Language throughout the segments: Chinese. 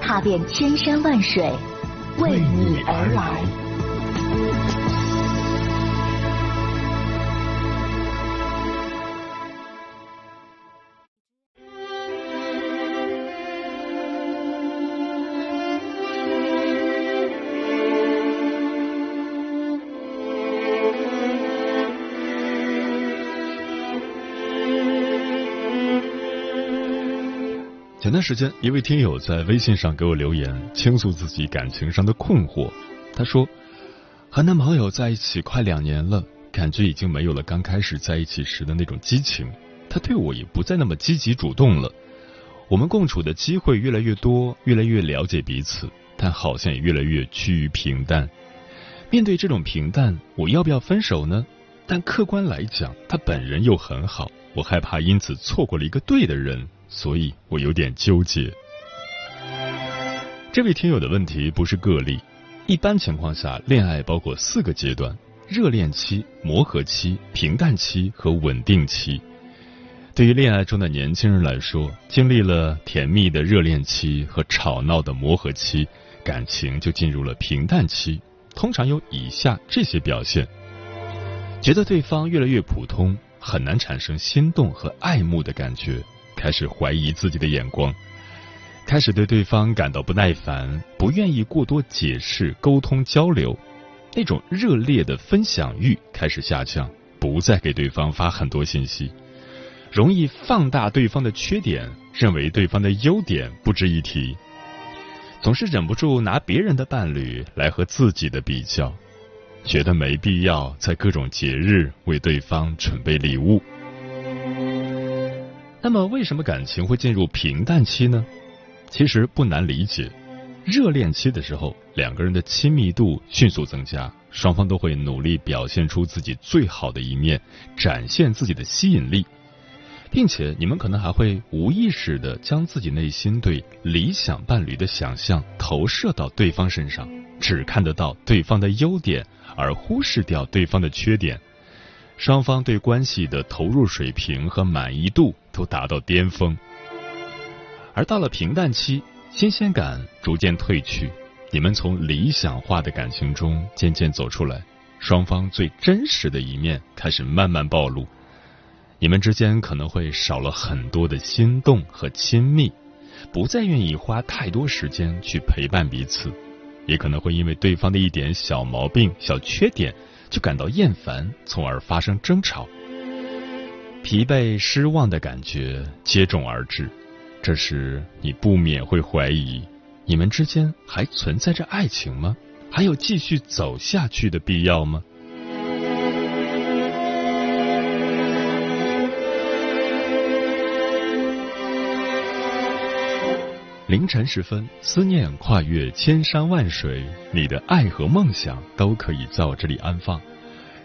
踏遍千山万水，为你而来。前段时间，一位听友在微信上给我留言，倾诉自己感情上的困惑。他说，和男朋友在一起快两年了，感觉已经没有了刚开始在一起时的那种激情，他对我也不再那么积极主动了。我们共处的机会越来越多，越来越了解彼此，但好像也越来越趋于平淡。面对这种平淡，我要不要分手呢？但客观来讲，他本人又很好，我害怕因此错过了一个对的人。所以我有点纠结。这位听友的问题不是个例，一般情况下，恋爱包括四个阶段：热恋期、磨合期、平淡期和稳定期。对于恋爱中的年轻人来说，经历了甜蜜的热恋期和吵闹的磨合期，感情就进入了平淡期。通常有以下这些表现：觉得对方越来越普通，很难产生心动和爱慕的感觉。开始怀疑自己的眼光，开始对对方感到不耐烦，不愿意过多解释、沟通、交流，那种热烈的分享欲开始下降，不再给对方发很多信息，容易放大对方的缺点，认为对方的优点不值一提，总是忍不住拿别人的伴侣来和自己的比较，觉得没必要在各种节日为对方准备礼物。那么，为什么感情会进入平淡期呢？其实不难理解。热恋期的时候，两个人的亲密度迅速增加，双方都会努力表现出自己最好的一面，展现自己的吸引力，并且你们可能还会无意识的将自己内心对理想伴侣的想象投射到对方身上，只看得到对方的优点，而忽视掉对方的缺点。双方对关系的投入水平和满意度都达到巅峰，而到了平淡期，新鲜感逐渐褪去，你们从理想化的感情中渐渐走出来，双方最真实的一面开始慢慢暴露，你们之间可能会少了很多的心动和亲密，不再愿意花太多时间去陪伴彼此，也可能会因为对方的一点小毛病、小缺点。就感到厌烦，从而发生争吵，疲惫、失望的感觉接踵而至。这时，你不免会怀疑：你们之间还存在着爱情吗？还有继续走下去的必要吗？凌晨时分，思念跨越千山万水，你的爱和梦想都可以在我这里安放。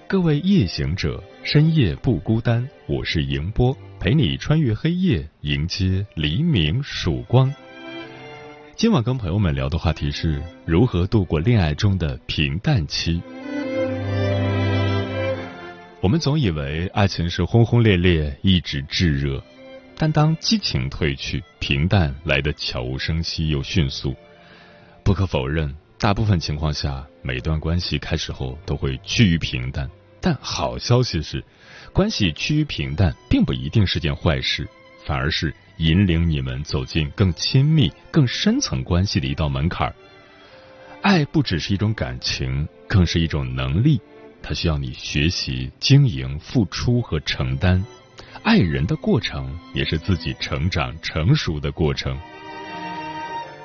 各位夜行者，深夜不孤单，我是迎波，陪你穿越黑夜，迎接黎明曙光。今晚跟朋友们聊的话题是如何度过恋爱中的平淡期。我们总以为爱情是轰轰烈烈，一直炙热。但当激情褪去，平淡来得悄无声息又迅速。不可否认，大部分情况下，每段关系开始后都会趋于平淡。但好消息是，关系趋于平淡并不一定是件坏事，反而是引领你们走进更亲密、更深层关系的一道门槛。爱不只是一种感情，更是一种能力，它需要你学习经营、付出和承担。爱人的过程也是自己成长成熟的过程。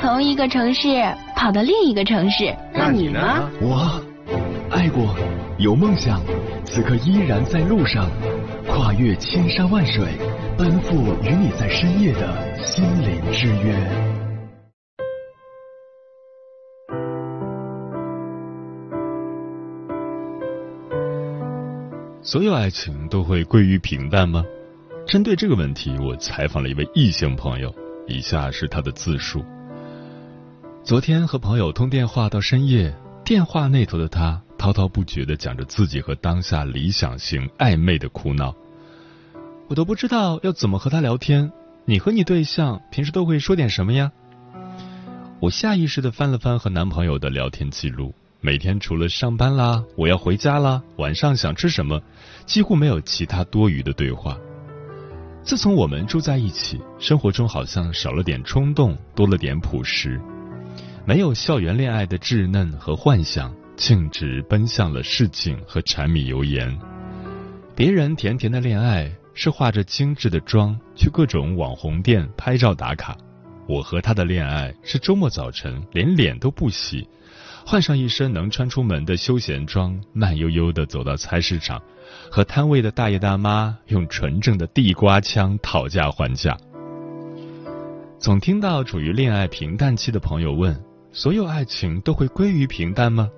从一个城市跑到另一个城市。那你呢？我。爱过，有梦想，此刻依然在路上，跨越千山万水，奔赴与你在深夜的心灵之约。所有爱情都会归于平淡吗？针对这个问题，我采访了一位异性朋友，以下是他的自述：昨天和朋友通电话到深夜，电话那头的他。滔滔不绝的讲着自己和当下理想型暧昧的苦恼，我都不知道要怎么和他聊天。你和你对象平时都会说点什么呀？我下意识的翻了翻和男朋友的聊天记录，每天除了上班啦，我要回家啦，晚上想吃什么，几乎没有其他多余的对话。自从我们住在一起，生活中好像少了点冲动，多了点朴实，没有校园恋爱的稚嫩和幻想。径直奔向了市井和柴米油盐。别人甜甜的恋爱是化着精致的妆去各种网红店拍照打卡，我和他的恋爱是周末早晨连脸都不洗，换上一身能穿出门的休闲装，慢悠悠的走到菜市场，和摊位的大爷大妈用纯正的地瓜腔讨价还价。总听到处于恋爱平淡期的朋友问：所有爱情都会归于平淡吗？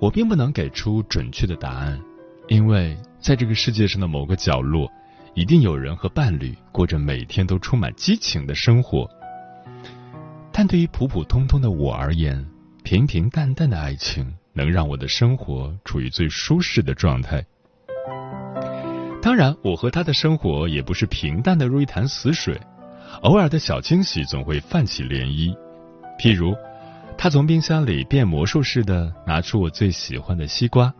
我并不能给出准确的答案，因为在这个世界上的某个角落，一定有人和伴侣过着每天都充满激情的生活。但对于普普通通的我而言，平平淡淡的爱情能让我的生活处于最舒适的状态。当然，我和他的生活也不是平淡的如一潭死水，偶尔的小惊喜总会泛起涟漪，譬如。他从冰箱里变魔术似的拿出我最喜欢的西瓜，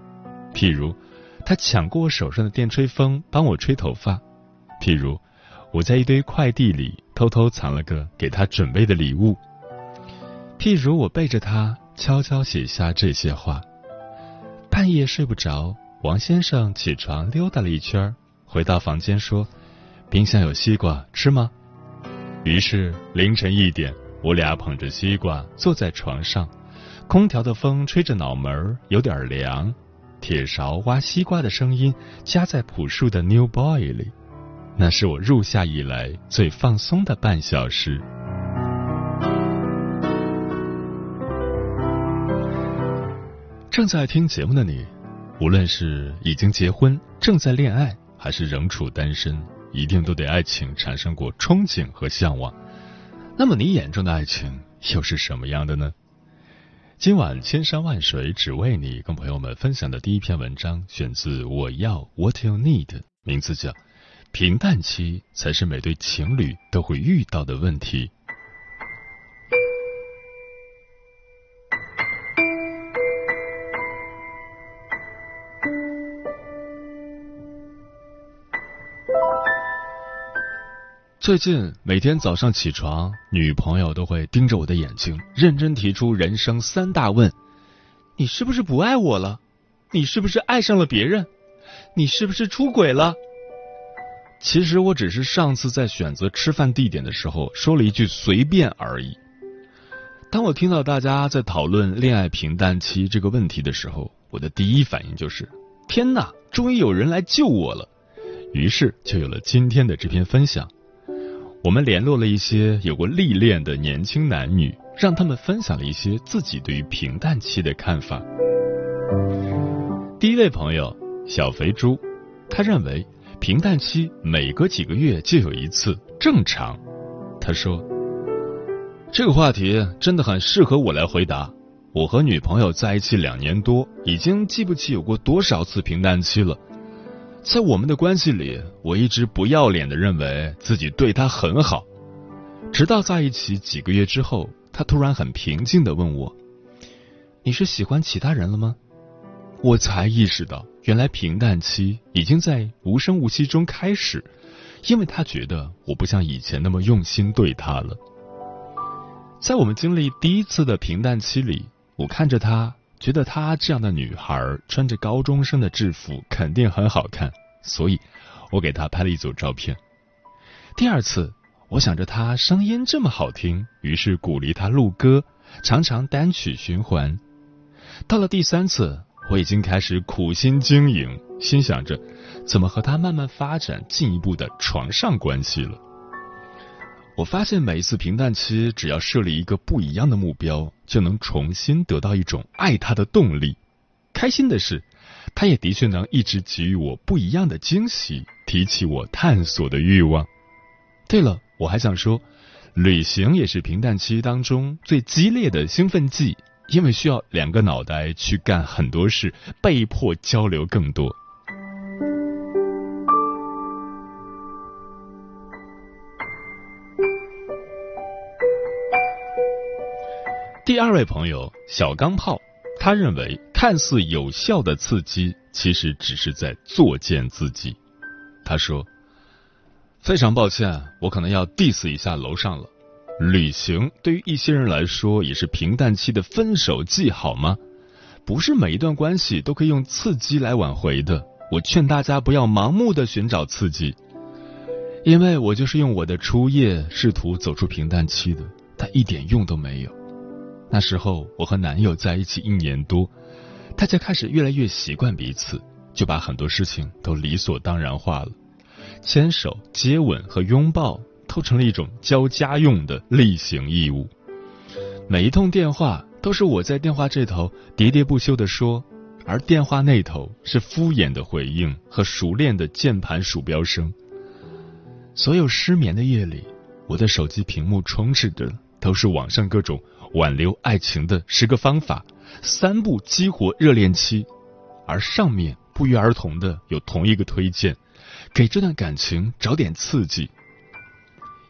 譬如他抢过我手上的电吹风帮我吹头发，譬如我在一堆快递里偷偷藏了个给他准备的礼物，譬如我背着他悄悄写下这些话。半夜睡不着，王先生起床溜达了一圈，回到房间说：“冰箱有西瓜，吃吗？”于是凌晨一点。我俩捧着西瓜坐在床上，空调的风吹着脑门有点凉。铁勺挖西瓜的声音夹在朴树的《New Boy》里，那是我入夏以来最放松的半小时。正在听节目的你，无论是已经结婚、正在恋爱，还是仍处单身，一定都对爱情产生过憧憬和向往。那么你眼中的爱情又是什么样的呢？今晚千山万水只为你，跟朋友们分享的第一篇文章选自《我要 What You Need》，名字叫《平淡期才是每对情侣都会遇到的问题》。最近每天早上起床，女朋友都会盯着我的眼睛，认真提出人生三大问：你是不是不爱我了？你是不是爱上了别人？你是不是出轨了？其实我只是上次在选择吃饭地点的时候说了一句随便而已。当我听到大家在讨论恋爱平淡期这个问题的时候，我的第一反应就是：天哪，终于有人来救我了！于是就有了今天的这篇分享。我们联络了一些有过历练的年轻男女，让他们分享了一些自己对于平淡期的看法。第一位朋友小肥猪，他认为平淡期每隔几个月就有一次正常。他说：“这个话题真的很适合我来回答。我和女朋友在一起两年多，已经记不起有过多少次平淡期了。”在我们的关系里，我一直不要脸的认为自己对他很好，直到在一起几个月之后，他突然很平静的问我：“你是喜欢其他人了吗？我才意识到，原来平淡期已经在无声无息中开始，因为他觉得我不像以前那么用心对他了。在我们经历第一次的平淡期里，我看着他，觉得她这样的女孩穿着高中生的制服肯定很好看，所以我给她拍了一组照片。第二次，我想着她声音这么好听，于是鼓励她录歌，常常单曲循环。到了第三次，我已经开始苦心经营，心想着怎么和她慢慢发展进一步的床上关系了。我发现每一次平淡期，只要设立一个不一样的目标，就能重新得到一种爱他的动力。开心的是，他也的确能一直给予我不一样的惊喜，提起我探索的欲望。对了，我还想说，旅行也是平淡期当中最激烈的兴奋剂，因为需要两个脑袋去干很多事，被迫交流更多。二位朋友小钢炮，他认为看似有效的刺激，其实只是在作践自己。他说：“非常抱歉，我可能要 diss 一下楼上了。旅行对于一些人来说也是平淡期的分手季，好吗？不是每一段关系都可以用刺激来挽回的。我劝大家不要盲目的寻找刺激，因为我就是用我的初夜试图走出平淡期的，但一点用都没有。”那时候我和男友在一起一年多，大家开始越来越习惯彼此，就把很多事情都理所当然化了。牵手、接吻和拥抱都成了一种交家用的例行义务。每一通电话都是我在电话这头喋喋不休的说，而电话那头是敷衍的回应和熟练的键盘鼠标声。所有失眠的夜里，我的手机屏幕充斥着都是网上各种。挽留爱情的十个方法，三步激活热恋期，而上面不约而同的有同一个推荐，给这段感情找点刺激。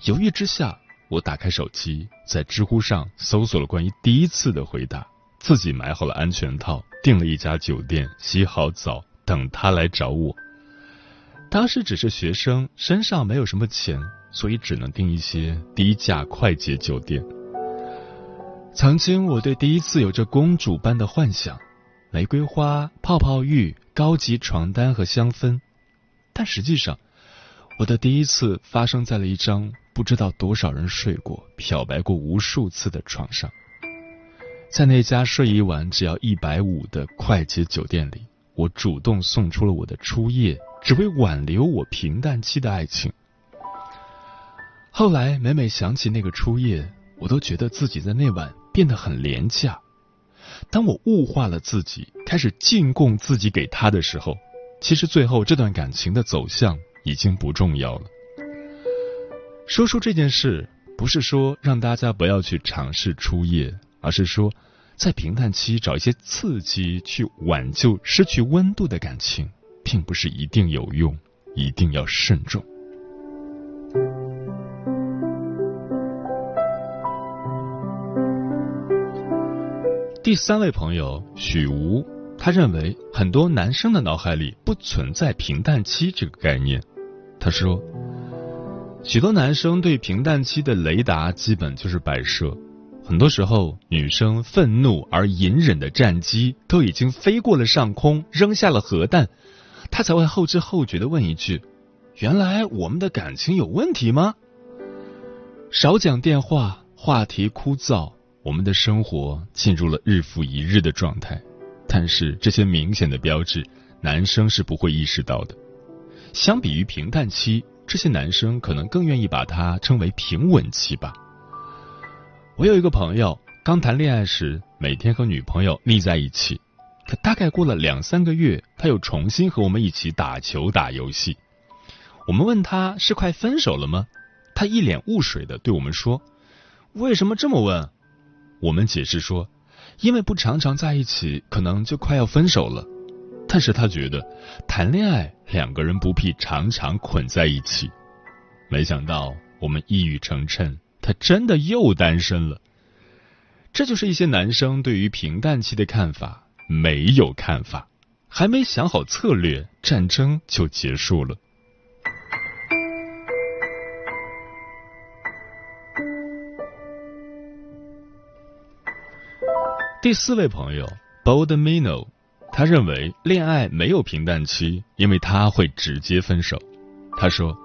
犹豫之下，我打开手机，在知乎上搜索了关于第一次的回答，自己买好了安全套，订了一家酒店，洗好澡，等他来找我。当时只是学生，身上没有什么钱，所以只能订一些低价快捷酒店。曾经我对第一次有着公主般的幻想，玫瑰花、泡泡浴、高级床单和香氛，但实际上，我的第一次发生在了一张不知道多少人睡过、漂白过无数次的床上。在那家睡一晚只要一百五的快捷酒店里，我主动送出了我的初夜，只为挽留我平淡期的爱情。后来每每想起那个初夜，我都觉得自己在那晚。变得很廉价。当我物化了自己，开始进贡自己给他的时候，其实最后这段感情的走向已经不重要了。说出这件事，不是说让大家不要去尝试初夜，而是说，在平淡期找一些刺激去挽救失去温度的感情，并不是一定有用，一定要慎重。第三位朋友许吴，他认为很多男生的脑海里不存在平淡期这个概念。他说，许多男生对平淡期的雷达基本就是摆设，很多时候女生愤怒而隐忍的战机都已经飞过了上空，扔下了核弹，他才会后知后觉的问一句：“原来我们的感情有问题吗？”少讲电话，话题枯燥。我们的生活进入了日复一日的状态，但是这些明显的标志，男生是不会意识到的。相比于平淡期，这些男生可能更愿意把它称为平稳期吧。我有一个朋友，刚谈恋爱时每天和女朋友腻在一起，可大概过了两三个月，他又重新和我们一起打球打游戏。我们问他是快分手了吗？他一脸雾水的对我们说：“为什么这么问？”我们解释说，因为不常常在一起，可能就快要分手了。但是他觉得谈恋爱两个人不必常常捆在一起。没想到我们一语成谶，他真的又单身了。这就是一些男生对于平淡期的看法，没有看法，还没想好策略，战争就结束了。第四位朋友 Boldmino，他认为恋爱没有平淡期，因为他会直接分手。他说：“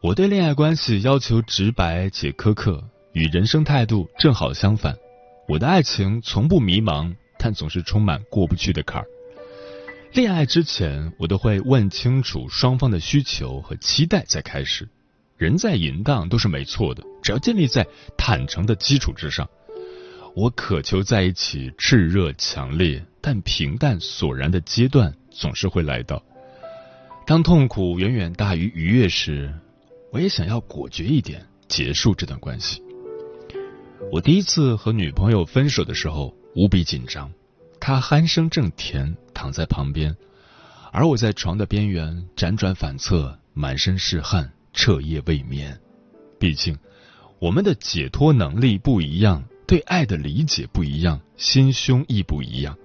我对恋爱关系要求直白且苛刻，与人生态度正好相反。我的爱情从不迷茫，但总是充满过不去的坎儿。恋爱之前，我都会问清楚双方的需求和期待再开始。人在淫荡都是没错的，只要建立在坦诚的基础之上。”我渴求在一起炽热强烈，但平淡索然的阶段总是会来到。当痛苦远远大于愉悦时，我也想要果决一点结束这段关系。我第一次和女朋友分手的时候无比紧张，她鼾声正甜，躺在旁边，而我在床的边缘辗转反侧，满身是汗，彻夜未眠。毕竟我们的解脱能力不一样。对爱的理解不一样，心胸亦不一样。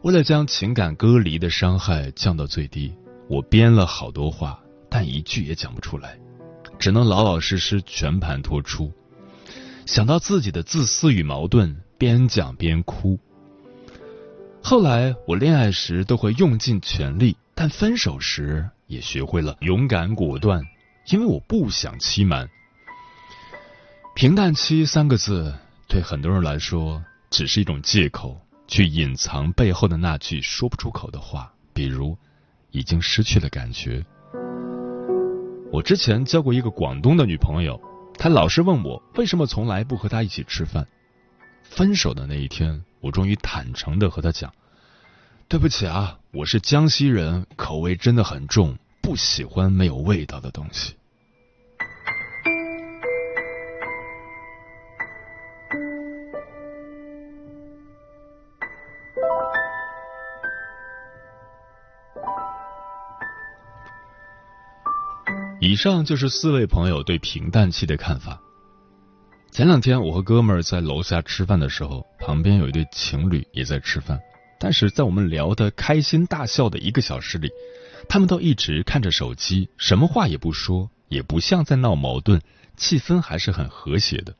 为了将情感隔离的伤害降到最低，我编了好多话，但一句也讲不出来，只能老老实实全盘托出。想到自己的自私与矛盾，边讲边哭。后来我恋爱时都会用尽全力，但分手时也学会了勇敢果断，因为我不想欺瞒。平淡期三个字，对很多人来说只是一种借口，去隐藏背后的那句说不出口的话，比如已经失去了感觉。我之前交过一个广东的女朋友，她老是问我为什么从来不和她一起吃饭。分手的那一天，我终于坦诚的和她讲：“对不起啊，我是江西人，口味真的很重，不喜欢没有味道的东西。”以上就是四位朋友对平淡期的看法。前两天我和哥们儿在楼下吃饭的时候，旁边有一对情侣也在吃饭，但是在我们聊得开心大笑的一个小时里，他们都一直看着手机，什么话也不说，也不像在闹矛盾，气氛还是很和谐的。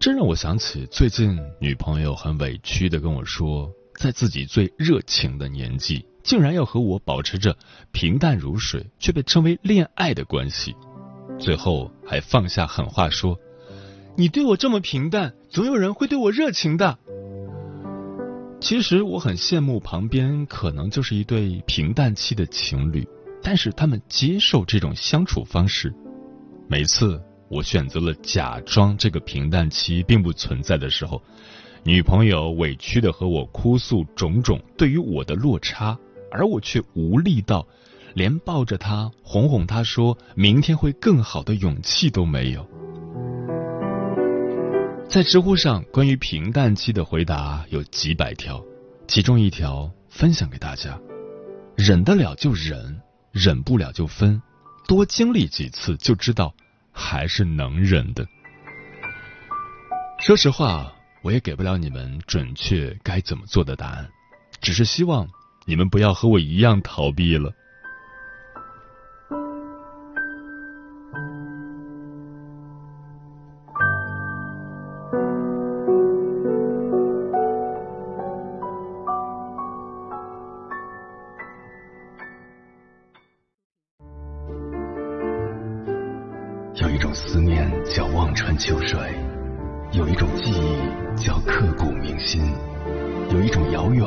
这让我想起最近女朋友很委屈的跟我说，在自己最热情的年纪。竟然要和我保持着平淡如水却被称为恋爱的关系，最后还放下狠话说：“你对我这么平淡，总有人会对我热情的。”其实我很羡慕旁边可能就是一对平淡期的情侣，但是他们接受这种相处方式。每次我选择了假装这个平淡期并不存在的时候，女朋友委屈的和我哭诉种种对于我的落差。而我却无力到连抱着他哄哄他说明天会更好的勇气都没有。在知乎上关于平淡期的回答有几百条，其中一条分享给大家：忍得了就忍，忍不了就分，多经历几次就知道还是能忍的。说实话，我也给不了你们准确该怎么做的答案，只是希望。你们不要和我一样逃避了。有一种思念叫望穿秋水，有一种记忆叫刻骨铭心。有一种遥远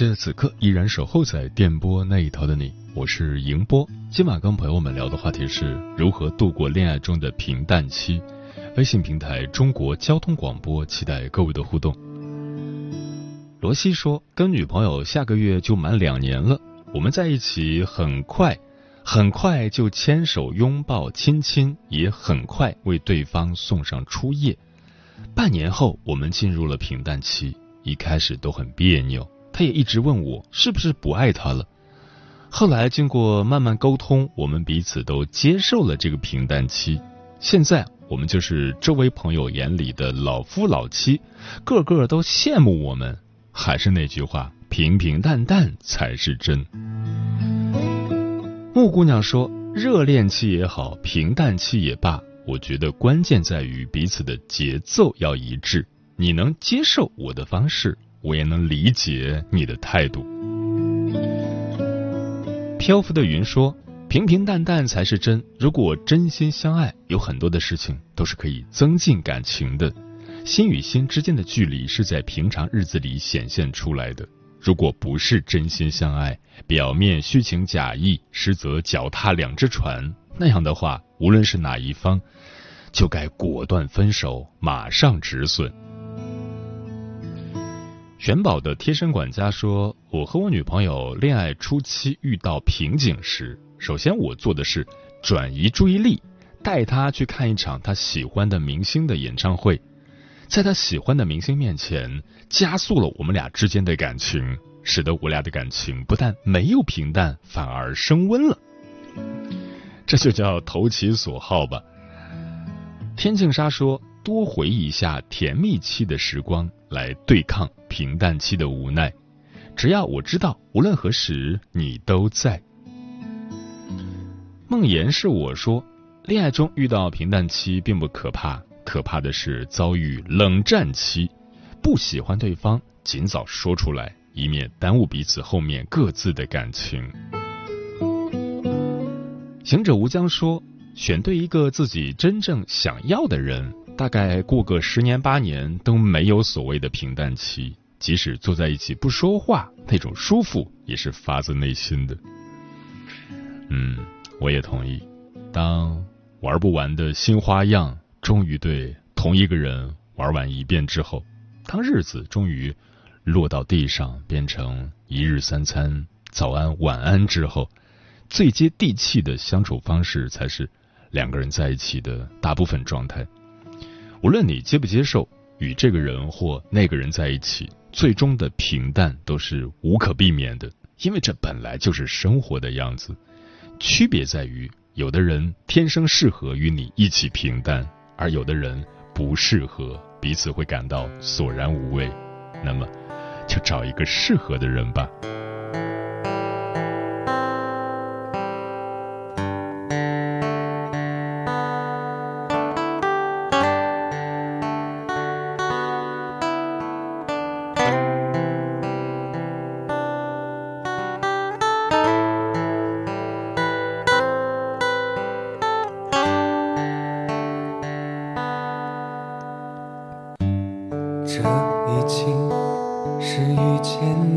谢此刻依然守候在电波那一头的你，我是迎波。今晚跟朋友们聊的话题是如何度过恋爱中的平淡期。微信平台中国交通广播，期待各位的互动。罗西说，跟女朋友下个月就满两年了，我们在一起很快，很快就牵手、拥抱、亲亲，也很快为对方送上初夜。半年后，我们进入了平淡期，一开始都很别扭，他也一直问我是不是不爱他了。后来经过慢慢沟通，我们彼此都接受了这个平淡期。现在我们就是周围朋友眼里的老夫老妻，个个都羡慕我们。还是那句话，平平淡淡才是真。木姑娘说：“热恋期也好，平淡期也罢，我觉得关键在于彼此的节奏要一致。你能接受我的方式，我也能理解你的态度。”漂浮的云说：“平平淡淡才是真。如果真心相爱，有很多的事情都是可以增进感情的。心与心之间的距离是在平常日子里显现出来的。如果不是真心相爱，表面虚情假意，实则脚踏两只船，那样的话，无论是哪一方，就该果断分手，马上止损。”玄宝的贴身管家说：“我和我女朋友恋爱初期遇到瓶颈时，首先我做的是转移注意力，带她去看一场她喜欢的明星的演唱会，在她喜欢的明星面前，加速了我们俩之间的感情，使得我俩的感情不但没有平淡，反而升温了。这就叫投其所好吧。”天净沙说。多回忆一下甜蜜期的时光，来对抗平淡期的无奈。只要我知道，无论何时你都在。梦言是我说，恋爱中遇到平淡期并不可怕，可怕的是遭遇冷战期。不喜欢对方，尽早说出来，以免耽误彼此后面各自的感情。行者无疆说，选对一个自己真正想要的人。大概过个十年八年都没有所谓的平淡期，即使坐在一起不说话，那种舒服也是发自内心的。嗯，我也同意。当玩不完的新花样终于对同一个人玩完一遍之后，当日子终于落到地上，变成一日三餐早安晚安之后，最接地气的相处方式才是两个人在一起的大部分状态。无论你接不接受与这个人或那个人在一起，最终的平淡都是无可避免的，因为这本来就是生活的样子。区别在于，有的人天生适合与你一起平淡，而有的人不适合，彼此会感到索然无味。那么，就找一个适合的人吧。pretend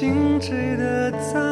静止的在